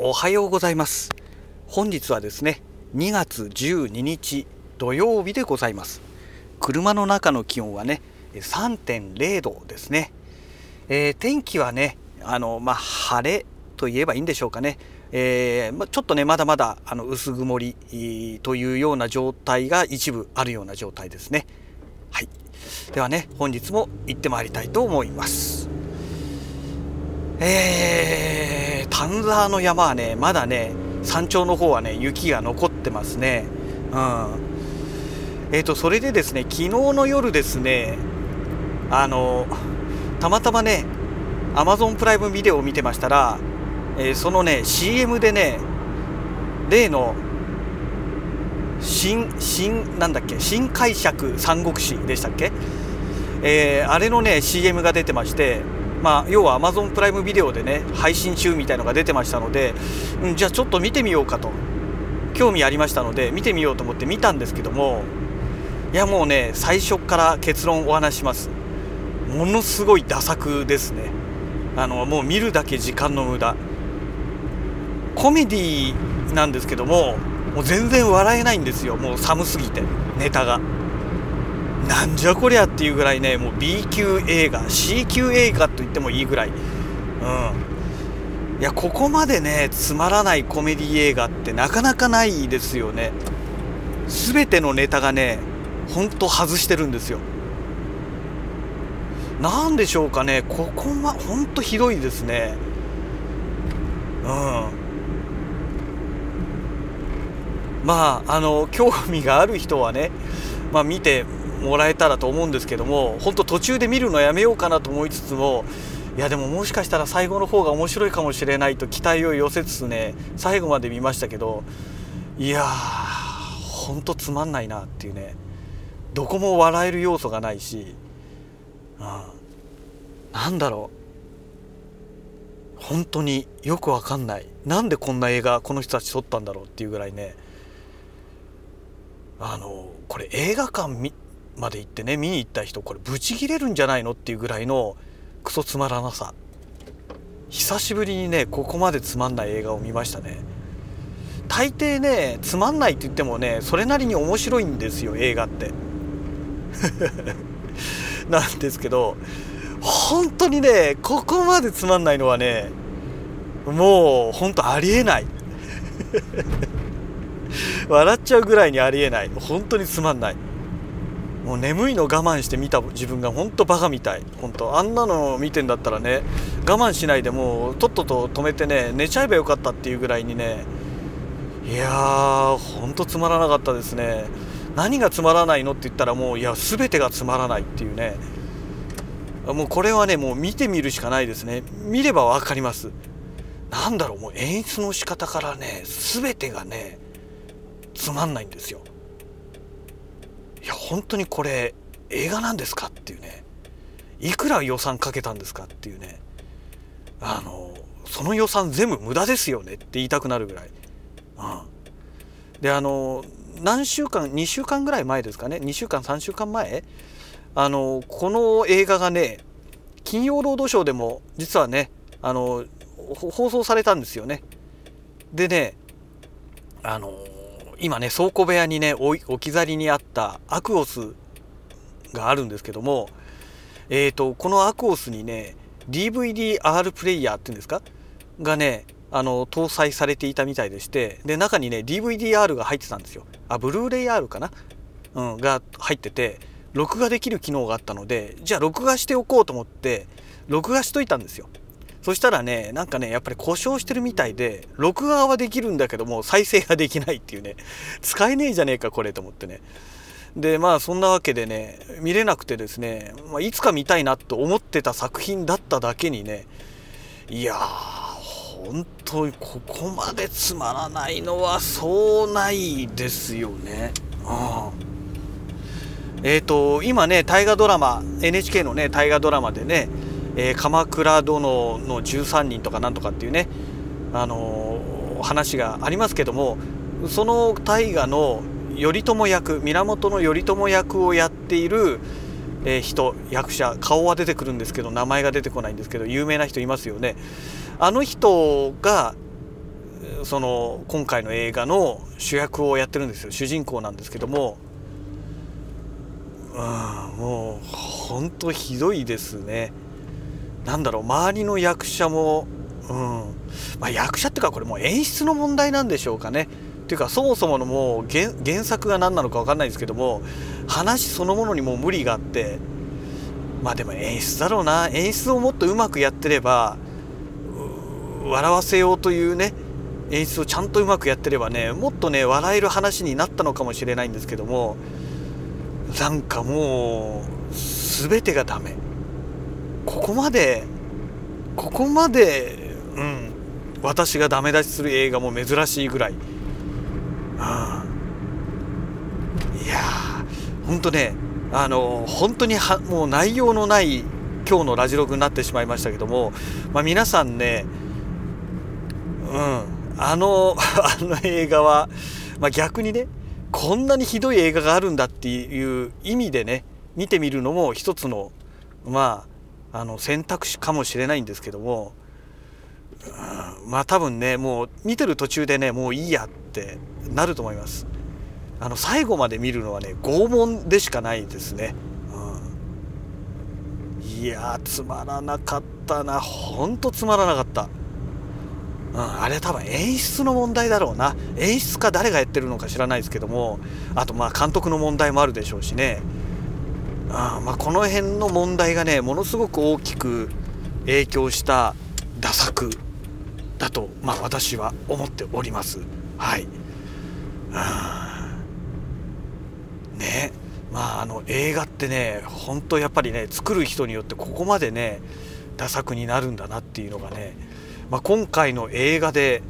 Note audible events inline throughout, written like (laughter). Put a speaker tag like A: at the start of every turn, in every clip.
A: おはようございます。本日はですね2月12日土曜日でございます。車の中の気温はね3.0度ですね、えー、天気はねあのまあ、晴れと言えばいいんでしょうかね、えー、まちょっとねまだまだあの薄曇りというような状態が一部あるような状態ですね。はい。ではね本日も行ってまいりたいと思います。えー、丹沢の山はねまだね山頂の方はね雪が残ってますね。うん。えーとそれでですね昨日の夜ですねあのたまたまね Amazon プライムビデオを見てましたら、えー、そのね CM でね例の新新なんだっけ新解釈三国志でしたっけ、えー、あれのね CM が出てましてまあ、要は Amazon プライムビデオでね配信中みたいのが出てましたので、うん、じゃあちょっと見てみようかと。興味ありましたので見てみようと思って見たんですけどもいやもうね最初から結論お話します。ものすごいダ作ですね。あのもう見るだけ時間の無駄。コメディなんですけどももう全然笑えないんですよ。もう寒すぎてネタが。なんじゃこりゃっていうぐらいねもう B 級映画 C 級映画と言ってもいいぐらい。うん。いやここまでねつまらないコメディ映画ってなかなかないですよね。全てのネタがねほんと外してるんですよ。何でしょうかねここまほんとひどいですね。うん。まああの興味がある人はねまあ見てもらえたらと思うんですけども本当途中で見るのやめようかなと思いつつもいやでももしかしたら最後の方が面白いかもしれないと期待を寄せつつね最後まで見ましたけどいやーほんとつまんないなっていうね。どこも笑える要素がないし、うん、なんだろう。本当によくわかんない。なんでこんな映画この人たち撮ったんだろうっていうぐらいね。あのこれ映画館まで行ってね見に行った人これブチギレるんじゃないのっていうぐらいのクソつまらなさ。久しぶりにねここまでつまんない映画を見ましたね。大抵ねつまんないって言ってもねそれなりに面白いんですよ映画って。(laughs) なんですけど本当にねここまでつまんないのはねもう本当ありえない。(laughs) (laughs) 笑っちゃうぐらいにありえない。本当につまんない。もう眠いの我慢して見た自分が本当バカみたい。本当あんなの見てんだったらね我慢しないでもうとっとと止めてね寝ちゃえばよかったっていうぐらいにね。いやーほんとつまらなかったですね。何がつまらないのって言ったらもういや全てがつまらないっていうね。もうこれはねもう見てみるしかないですね。見れば分かります。なんだろうもう演出の仕方からね全てがねつまんないんですよ。いや本当にこれ映画なんですかっていうね。いくら予算かけたんですかっていうね。あのその予算全部無駄ですよねって言いたくなるぐらい、うん、であの何週間2週間ぐらい前ですかね。2週間3週間前。あのこの映画がね金曜ロードショーでも実はねあの放送されたんですよね。でねあの今ね倉庫部屋にね置き去りにあったアクオスがあるんですけどもえーと、このアクオスにね DVD-R プレイヤーっていうんですか？がねあの搭載されていたみたいでしてで中にね DVD-R が入ってたんですよ。あブルーレイ R かな、うん、が入ってて録画できる機能があったのでじゃあ録画しておこうと思って録画しといたんですよ。そしたらねなんかねやっぱり故障してるみたいで録画はできるんだけども再生ができないっていうね。使えねえじゃねえかこれと思ってね。でまあそんなわけでね見れなくてですね、まあ、いつか見たいなと思ってた作品だっただけにねいやー本当にここまでつまらないのはそうないですよね。うん、えっ、ー、と今ね大河ドラマ NHK のね大河ドラマでねえー、鎌倉殿の13人とかなんとかっていうね、あのー、話がありますけどもその大河の頼朝役源頼朝役をやっている、えー、人役者顔は出てくるんですけど名前が出てこないんですけど有名な人いますよね。あの人がその今回の映画の主役をやってるんですよ。主人公なんですけども。うんもうほんとひどいですね。なんだろう周りの役者もうん。まあ、役者っていうかこれもう演出の問題なんでしょうかね。っていうかそもそものもう原作が何なのか分かんないですけども話そのものにもう無理があってまあでも演出だろうな。演出をもっとうまくやってれば笑わせようというね演出をちゃんとうまくやってればねもっとね笑える話になったのかもしれないんですけどもなんかもう全てがダメ。ここまでここまでうん私がダメ出しする映画も珍しいぐらい、うん、いやーほんとねあの本当にはもう内容のない今日のラジログになってしまいましたけども、まあ、皆さんねうんあの (laughs) あの映画は、まあ、逆にねこんなにひどい映画があるんだっていう意味でね見てみるのも一つのまああの選択肢かもしれないんですけども、うん、まあ多分ねもう見てる途中でねもういいやってなると思います。あの最後まで見るのはね拷問でしかないですね、うん、いやつまらなかったな。ほんとつまらなかった、うん、あれ多分演出の問題だろうな。演出家誰がやってるのか知らないですけどもあとまあ監督の問題もあるでしょうしね、うんまあ、この辺の問題がねものすごく大きく影響した打作だと、まあ、私は思っております。はい、ね。まああの映画ってね本当やっぱりね作る人によってここまでねダ作になるんだなっていうのがね、まあ、今回の映画で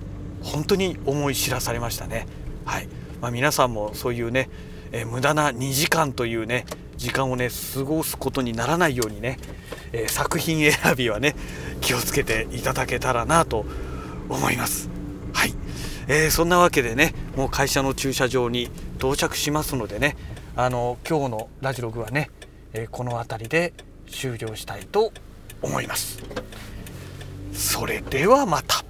A: 本当に思い知らされましたね。はい。まあ、皆さんもそういうね、え、無駄な2時間というね時間をね過ごすことにならないようにね、えー、作品選びはね気をつけていただけたらなと思います。はい、えー、そんなわけでねもう会社の駐車場に到着しますのでねあの今日のラジログはね、えー、この辺りで終了したいと思います。それではまた。